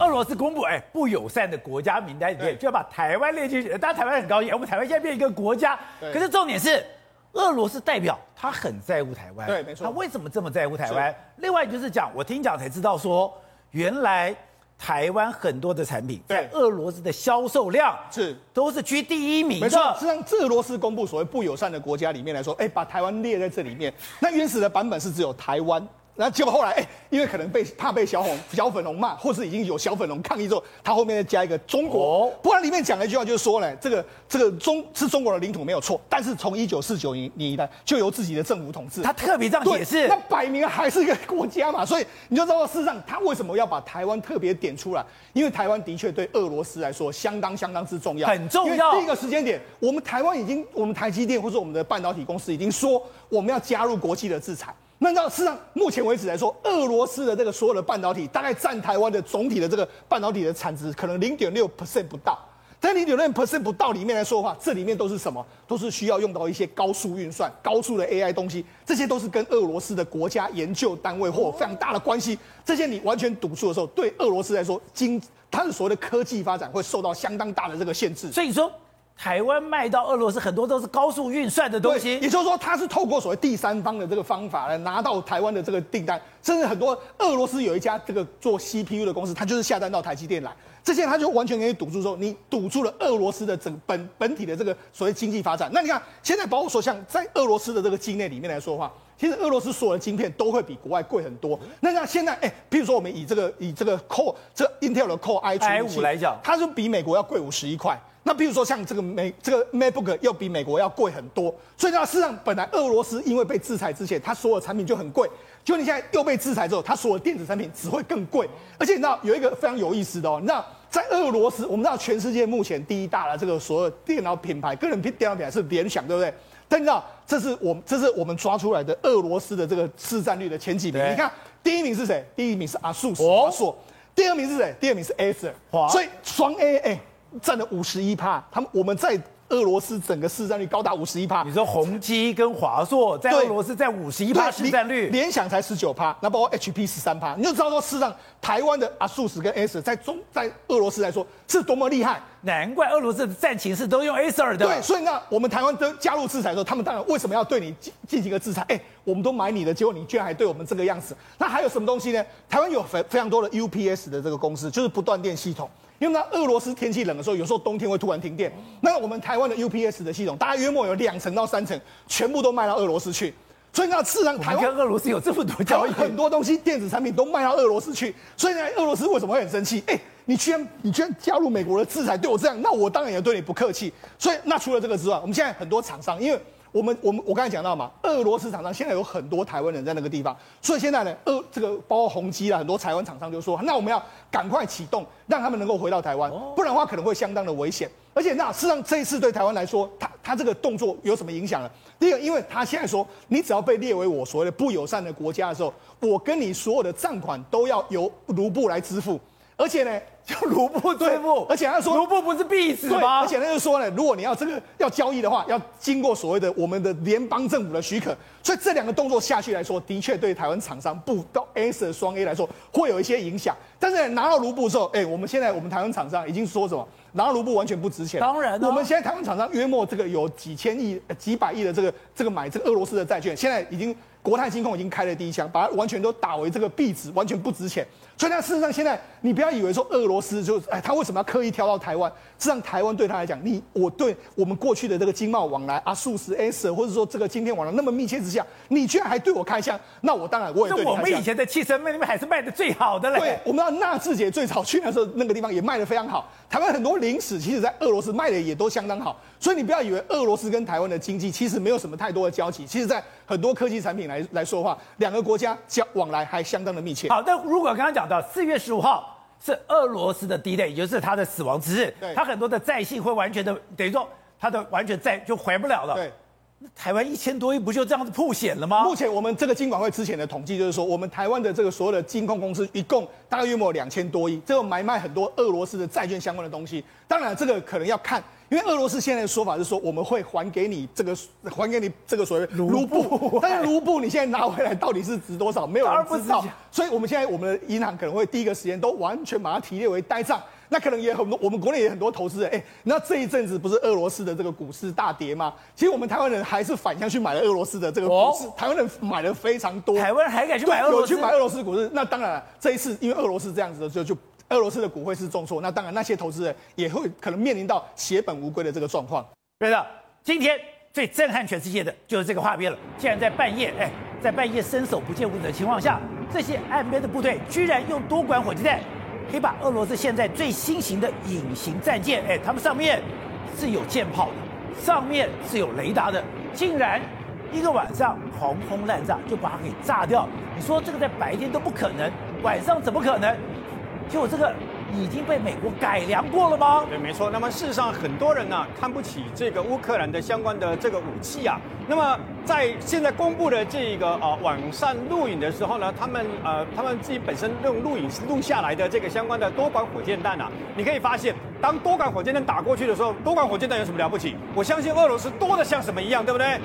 俄罗斯公布哎不友善的国家名单里面，就要把台湾列进去。当然台湾很高兴，我们台湾现在变一个国家。可是重点是，俄罗斯代表他很在乎台湾。对，没错。他为什么这么在乎台湾？另外就是讲，我听讲才知道说，原来台湾很多的产品在俄罗斯的销售量是都是居第一名的。没错，实际上，俄罗斯公布所谓不友善的国家里面来说，哎，把台湾列在这里面。那原始的版本是只有台湾。那结果后来，哎、欸，因为可能被怕被小红小粉红骂，或是已经有小粉红抗议之后，他后面再加一个中国。哦、不然里面讲了一句话，就是说呢，这个这个中是中国的领土没有错，但是从一九四九年年代就由自己的政府统治。他特别这样解释，那摆明还是一个国家嘛，所以你就知道事实上他为什么要把台湾特别点出来，因为台湾的确对俄罗斯来说相当相当之重要，很重要。第一个时间点，我们台湾已经，我们台积电或者我们的半导体公司已经说我们要加入国际的制裁。那到事实上，目前为止来说，俄罗斯的这个所有的半导体，大概占台湾的总体的这个半导体的产值，可能零点六 percent 不到。在零点六 percent 不到里面来说的话，这里面都是什么？都是需要用到一些高速运算、高速的 AI 东西，这些都是跟俄罗斯的国家研究单位或非常大的关系。这些你完全堵住的时候，对俄罗斯来说，经它的所谓的科技发展会受到相当大的这个限制。所以说。台湾卖到俄罗斯很多都是高速运算的东西，也就是说，它是透过所谓第三方的这个方法来拿到台湾的这个订单，甚至很多俄罗斯有一家这个做 CPU 的公司，它就是下单到台积电来，这些它就完全给你堵住，说你堵住了俄罗斯的整本本体的这个所谓经济发展。那你看，现在包括说像在俄罗斯的这个境内里面来说的话，其实俄罗斯所有的晶片都会比国外贵很多。那像现在，哎，比如说我们以这个以这个 Core 这 Intel 的 Core i 五来讲，它就比美国要贵五十一块。那比如说像这个美这个 MacBook 又比美国要贵很多，所以呢，事实上本来俄罗斯因为被制裁之前，它所有产品就很贵，就你现在又被制裁之后，它所有电子产品只会更贵。而且你知道有一个非常有意思的哦，你知道在俄罗斯，我们知道全世界目前第一大的这个所有电脑品牌，个人电脑品牌是联想，对不对？但你知道这是我们这是我们抓出来的俄罗斯的这个市占率的前几名，你看第一名是谁？第一名是 ASUS 华硕，第二名是谁？第二名是 Acer，所以双 A 哎。占了五十一趴，他们我们在俄罗斯整个市占率高达五十一趴。你说宏基跟华硕在俄罗斯在五十一趴市占率，联想才十九趴，那包括 HP 十三趴，你就知道说事实上台湾的 ASUS 跟 Acer 在中在俄罗斯来说是多么厉害。难怪俄罗斯的战情是都用 Acer 的。对，所以那我们台湾都加入制裁的时候，他们当然为什么要对你进进行一个制裁？哎，我们都买你的，结果你居然还对我们这个样子。那还有什么东西呢？台湾有非非常多的 UPS 的这个公司，就是不断电系统。因为那俄罗斯天气冷的时候，有时候冬天会突然停电。那我们台湾的 UPS 的系统，大概约莫有两成到三成，全部都卖到俄罗斯去。所以那自然台湾跟俄罗斯有这么多交易，很多东西电子产品都卖到俄罗斯去。所以呢，俄罗斯为什么会很生气？哎，你居然你居然加入美国的制裁，对我这样，那我当然也对你不客气。所以那除了这个之外，我们现在很多厂商，因为。我们我们我刚才讲到嘛，俄罗斯厂商现在有很多台湾人在那个地方，所以现在呢，俄这个包括宏基啊，很多台湾厂商就说，那我们要赶快启动，让他们能够回到台湾，不然的话可能会相当的危险。而且那事实上这一次对台湾来说，他他这个动作有什么影响呢？第一个，因为他现在说，你只要被列为我所谓的不友善的国家的时候，我跟你所有的账款都要由卢布来支付。而且呢，就卢布对付，而且他说卢布不是币值吗？而且他就说呢，如果你要这个要交易的话，要经过所谓的我们的联邦政府的许可。所以这两个动作下去来说，的确对台湾厂商不到 S 的双 A 来说会有一些影响。但是拿到卢布之后，哎，我们现在我们台湾厂商已经说什么？拿到卢布完全不值钱。当然，我们现在台湾厂商约莫这个有几千亿、几百亿的这个这个买这个俄罗斯的债券，现在已经。国泰金控已经开了第一枪，把它完全都打为这个壁纸，完全不值钱。所以，那事实上现在你不要以为说俄罗斯就哎，他为什么要刻意挑到台湾？实际上台湾对他来讲，你我对我们过去的这个经贸往来啊，数十 S 或者说这个今天往来那么密切之下，你居然还对我开枪，那我当然我也对。我们以前的汽车卖那边还是卖的最好的嘞。对，我们知道纳智捷最早去那时候那个地方也卖的非常好。台湾很多零食，其实在俄罗斯卖的也都相当好。所以你不要以为俄罗斯跟台湾的经济其实没有什么太多的交集，其实在很多科技产品来来说的话，两个国家交往来还相当的密切。好，那如果刚刚讲到四月十五号是俄罗斯的 D-Day，也就是他的死亡之日，他很多的债信会完全的等于说他的完全债就还不了了。对，那台湾一千多亿不就这样子破险了吗？目前我们这个金管会之前的统计就是说，我们台湾的这个所有的金控公司一共大概约莫两千多亿，这个买卖很多俄罗斯的债券相关的东西。当然，这个可能要看。因为俄罗斯现在的说法是说，我们会还给你这个，还给你这个所谓卢布，但是卢布你现在拿回来到底是值多少，没有人知道。所以我们现在我们的银行可能会第一个时间都完全把它提列为呆账。那可能也很多，我们国内也很多投资人，哎，那这一阵子不是俄罗斯的这个股市大跌吗？其实我们台湾人还是反向去买了俄罗斯的这个股市，台湾人买了非常多。台湾人还敢去买俄罗斯？有去买俄罗斯股市？那当然了，这一次因为俄罗斯这样子的，就就俄罗斯的股汇是重挫，那当然那些投资人也会可能面临到血本无归的这个状况。对的，今天最震撼全世界的就是这个画面了。竟然在半夜，哎，在半夜伸手不见五指的情况下，这些岸边的部队居然用多管火箭弹。可以把俄罗斯现在最新型的隐形战舰，哎，他们上面是有舰炮的，上面是有雷达的，竟然一个晚上狂轰滥炸就把它给炸掉。你说这个在白天都不可能，晚上怎么可能？就这个。已经被美国改良过了吗？对，没错。那么事实上，很多人呢、看不起这个乌克兰的相关的这个武器啊。那么在现在公布的这个呃网上录影的时候呢，他们呃他们自己本身用录影录下来的这个相关的多管火箭弹啊，你可以发现，当多管火箭弹打过去的时候，多管火箭弹有什么了不起？我相信俄罗斯多的像什么一样，对不对？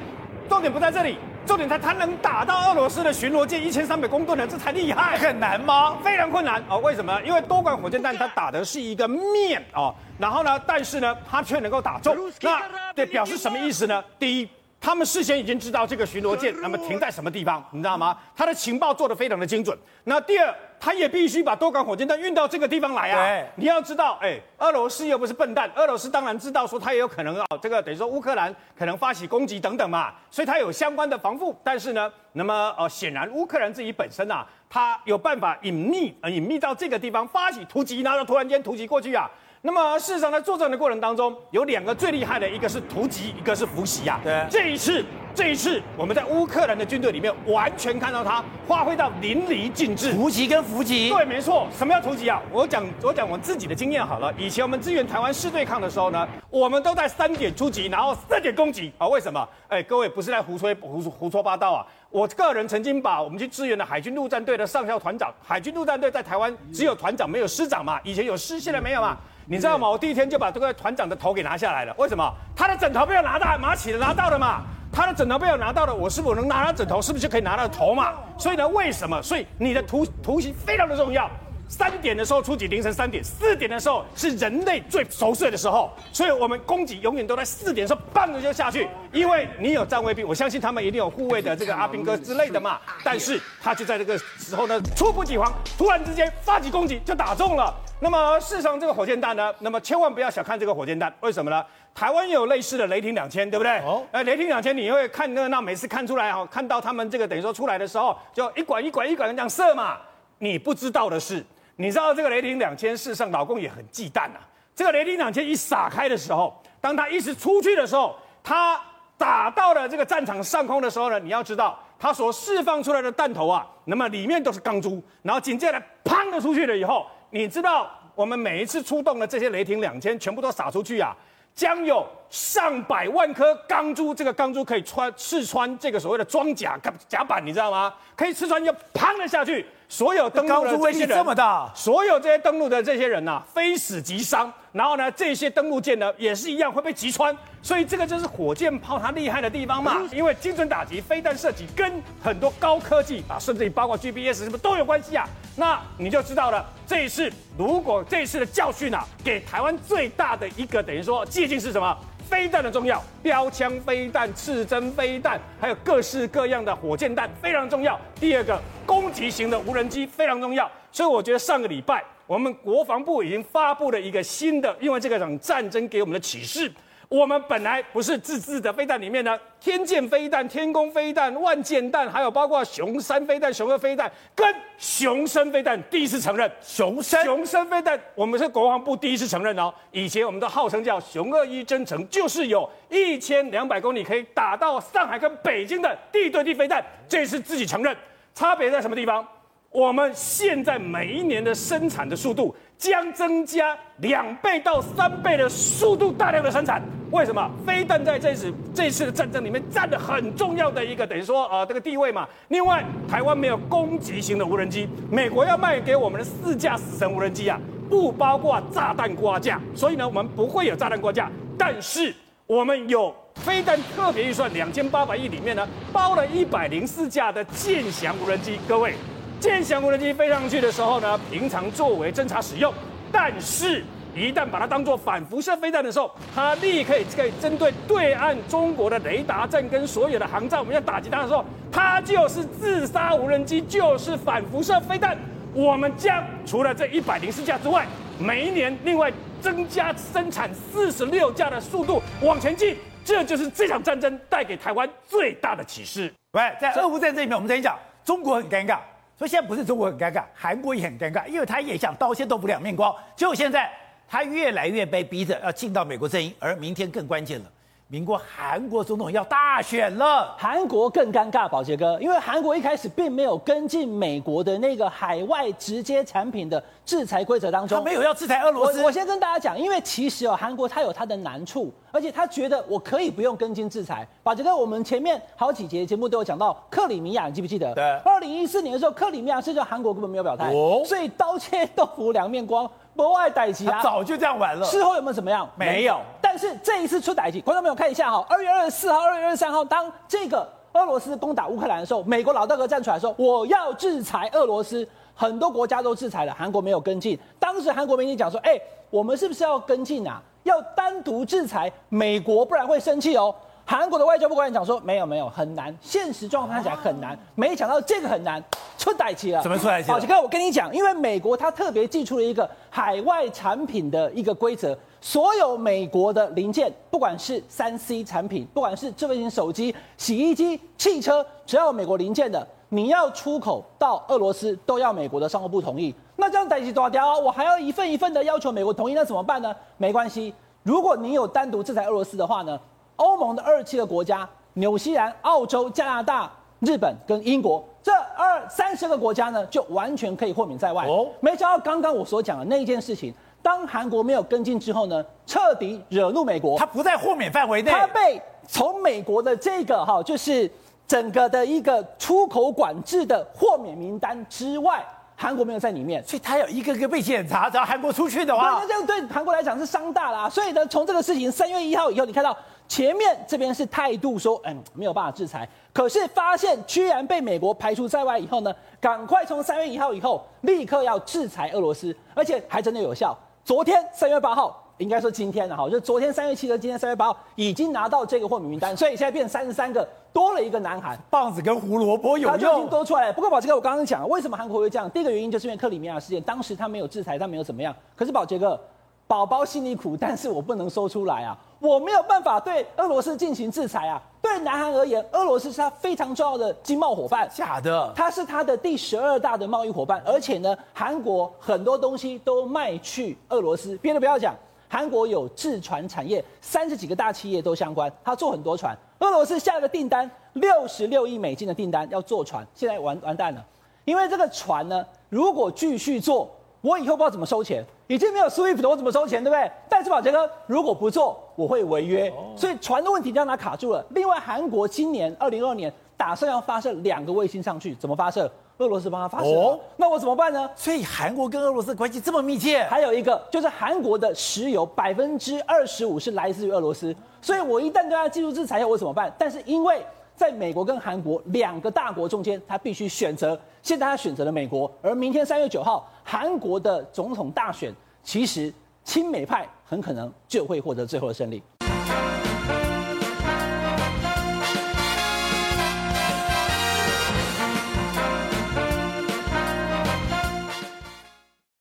重点不在这里。重点，它它能打到俄罗斯的巡逻舰一千三百公吨的，这才厉害。很难吗？非常困难哦。为什么？因为多管火箭弹它打的是一个面哦，然后呢，但是呢，它却能够打中。那对表示什么意思呢？第一。他们事先已经知道这个巡逻舰那么停在什么地方，你知道吗？他的情报做得非常的精准。那第二，他也必须把多管火箭弹运到这个地方来啊。你要知道，哎，俄罗斯又不是笨蛋，俄罗斯当然知道说他也有可能啊，这个等于说乌克兰可能发起攻击等等嘛，所以他有相关的防护。但是呢，那么呃，显然乌克兰自己本身啊，他有办法隐匿，呃，隐秘到这个地方发起突击，然后突然间突击过去啊。那么事实上，在作战的过程当中，有两个最厉害的，一个是突击，一个是伏击啊。对，这一次，这一次我们在乌克兰的军队里面完全看到他发挥到淋漓尽致。突击跟伏击，对，没错。什么叫突击啊？我讲，我讲我自己的经验好了。以前我们支援台湾市对抗的时候呢，我们都在三点出击，然后三点攻击啊。为什么？哎，各位不是在胡吹胡胡说八道啊。我个人曾经把我们去支援的海军陆战队的上校团长，海军陆战队在台湾只有团长没有师长嘛，以前有师，现在没有嘛。你知道吗？我第一天就把这个团长的头给拿下来了。为什么？他的枕头被我拿到，拿起拿到了嘛。他的枕头被我拿到了，我是否能拿到枕头？是不是就可以拿到头嘛？所以呢，为什么？所以你的图图形非常的重要。三点的时候出击，凌晨三点；四点的时候是人类最熟睡的时候，所以我们攻击永远都在四点的时候，棒的就下去。因为你有站卫兵，我相信他们一定有护卫的这个阿兵哥之类的嘛。但是他就在这个时候呢，猝不及防，突然之间发起攻击就打中了。那么事实上，这个火箭弹呢，那么千万不要小看这个火箭弹，为什么呢？台湾也有类似的雷霆两千，对不对？哦，呃，雷霆两千你会看热闹，每次看出来哈，看到他们这个等于说出来的时候，就一管一管一管这样射嘛。你不知道的是。你知道这个雷霆两千，事实上老共也很忌惮呐。这个雷霆两千一撒开的时候，当他一直出去的时候，他打到了这个战场上空的时候呢，你要知道他所释放出来的弹头啊，那么里面都是钢珠，然后紧接着砰的出去了以后，你知道我们每一次出动的这些雷霆两千全部都撒出去啊，将有上百万颗钢珠，这个钢珠可以穿刺穿这个所谓的装甲甲板，你知道吗？可以刺穿就砰的下去。所有登陆的这些人，所有这些登陆的这些人呐、啊，非死即伤。然后呢，这些登陆舰呢，也是一样会被击穿。所以这个就是火箭炮它厉害的地方嘛，因为精准打击、飞弹射击跟很多高科技啊，甚至于包括 GPS 什么都有关系啊。那你就知道了，这一次如果这一次的教训啊，给台湾最大的一个等于说借鉴是什么？飞弹的重要，标枪飞弹、刺针飞弹，还有各式各样的火箭弹非常重要。第二个，攻击型的无人机非常重要。所以我觉得上个礼拜我们国防部已经发布了一个新的，因为这个场战争给我们的启示。我们本来不是自制的飞弹里面呢，天剑飞弹、天宫飞弹、万箭弹，还有包括雄三飞弹、雄二飞弹跟雄升飞弹，第一次承认雄升雄升飞弹，我们是国防部第一次承认哦。以前我们都号称叫雄二一征程，就是有一千两百公里可以打到上海跟北京的地对地飞弹，这次自己承认，差别在什么地方？我们现在每一年的生产的速度将增加两倍到三倍的速度，大量的生产。为什么？飞弹在这次这次的战争里面占了很重要的一个等于说呃这个地位嘛。另外，台湾没有攻击型的无人机，美国要卖给我们的四架死神无人机啊，不包括炸弹挂架，所以呢，我们不会有炸弹挂架。但是我们有飞弹特别预算两千八百亿里面呢，包了一百零四架的剑翔无人机。各位，剑翔无人机飞上去的时候呢，平常作为侦察使用，但是。一旦把它当做反辐射飞弹的时候，它立刻可以针对对岸中国的雷达站跟所有的航站，我们要打击它的时候，它就是自杀无人机，就是反辐射飞弹。我们将除了这一百零四架之外，每一年另外增加生产四十六架的速度往前进，这就是这场战争带给台湾最大的启示。喂，在俄乌战争里面，我们曾经讲中国很尴尬，所以现在不是中国很尴尬，韩国也很尴尬，因为他也想刀尖豆腐两面光，结果现在。他越来越被逼着要进到美国阵营，而明天更关键了，民国韩国总统要大选了，韩国更尴尬，宝杰哥，因为韩国一开始并没有跟进美国的那个海外直接产品的制裁规则当中，他没有要制裁俄罗斯。我，我先跟大家讲，因为其实哦，韩国它有它的难处，而且他觉得我可以不用跟进制裁。把这个，我们前面好几节节目都有讲到克里米亚，你记不记得？对。二零一四年的时候，克里米亚是就韩国根本没有表态，哦，所以刀切豆腐两面光。不外逮级啊，早就这样玩了。事后有没有怎么样？没有。但是这一次出逮级，观众朋友看一下哈，二月二十四号、二月二十三号，当这个俄罗斯攻打乌克兰的时候，美国老大哥站出来说，我要制裁俄罗斯，很多国家都制裁了，韩国没有跟进。当时韩国媒体讲说，哎，我们是不是要跟进啊？要单独制裁美国，不然会生气哦。韩国的外交部官员讲说，没有没有，很难，现实状况看起来很难。没想到这个很难，出代志了。怎么出代志？宝杰哥，我跟你讲，因为美国它特别寄出了一个海外产品的一个规则，所有美国的零件，不管是三 C 产品，不管是智慧型手机、洗衣机、汽车，只要有美国零件的，你要出口到俄罗斯，都要美国的商务部同意。那这样代志多屌，我还要一份一份的要求美国同意，那怎么办呢？没关系，如果你有单独制裁俄罗斯的话呢？欧盟的二十七个国家，纽西兰、澳洲、加拿大、日本跟英国这二三十个国家呢，就完全可以豁免在外。哦，没想到刚刚我所讲的那一件事情，当韩国没有跟进之后呢，彻底惹怒美国。他不在豁免范围内，他被从美国的这个哈，就是整个的一个出口管制的豁免名单之外。韩国没有在里面，所以他要一个个被检查。只要韩国出去的话，那这样对韩国来讲是伤大啦。所以呢，从这个事情三月一号以后，你看到前面这边是态度说，嗯，没有办法制裁。可是发现居然被美国排除在外以后呢，赶快从三月一号以后立刻要制裁俄罗斯，而且还真的有效。昨天三月八号。应该说今天了哈，就昨天三月七日，今天三月八号已经拿到这个豁免名单，所以现在变三十三个，多了一个南韩。棒子跟胡萝卜有用，它就已经多出来了。不过宝杰哥，我刚刚讲了，为什么韩国会这样？第一个原因就是因为克里米亚事件，当时他没有制裁，他没有怎么样。可是宝杰哥。宝宝心里苦，但是我不能说出来啊！我没有办法对俄罗斯进行制裁啊！对南韩而言，俄罗斯是他非常重要的经贸伙伴，假的，他是他的第十二大的贸易伙伴，而且呢，韩国很多东西都卖去俄罗斯。别的不要讲，韩国有制船产业，三十几个大企业都相关，他做很多船。俄罗斯下了个订单，六十六亿美金的订单要坐船，现在完完蛋了，因为这个船呢，如果继续做。我以后不知道怎么收钱，已经没有 SWIFT 了，我怎么收钱，对不对？但是宝杰哥，如果不做，我会违约，所以船的问题就让它卡住了。另外，韩国今年二零二二年打算要发射两个卫星上去，怎么发射？俄罗斯帮他发射，哦，那我怎么办呢？所以韩国跟俄罗斯关系这么密切。还有一个就是韩国的石油百分之二十五是来自于俄罗斯，所以我一旦对他技术制裁，我怎么办？但是因为在美国跟韩国两个大国中间，他必须选择。现在他选择了美国，而明天三月九号韩国的总统大选，其实亲美派很可能就会获得最后的胜利。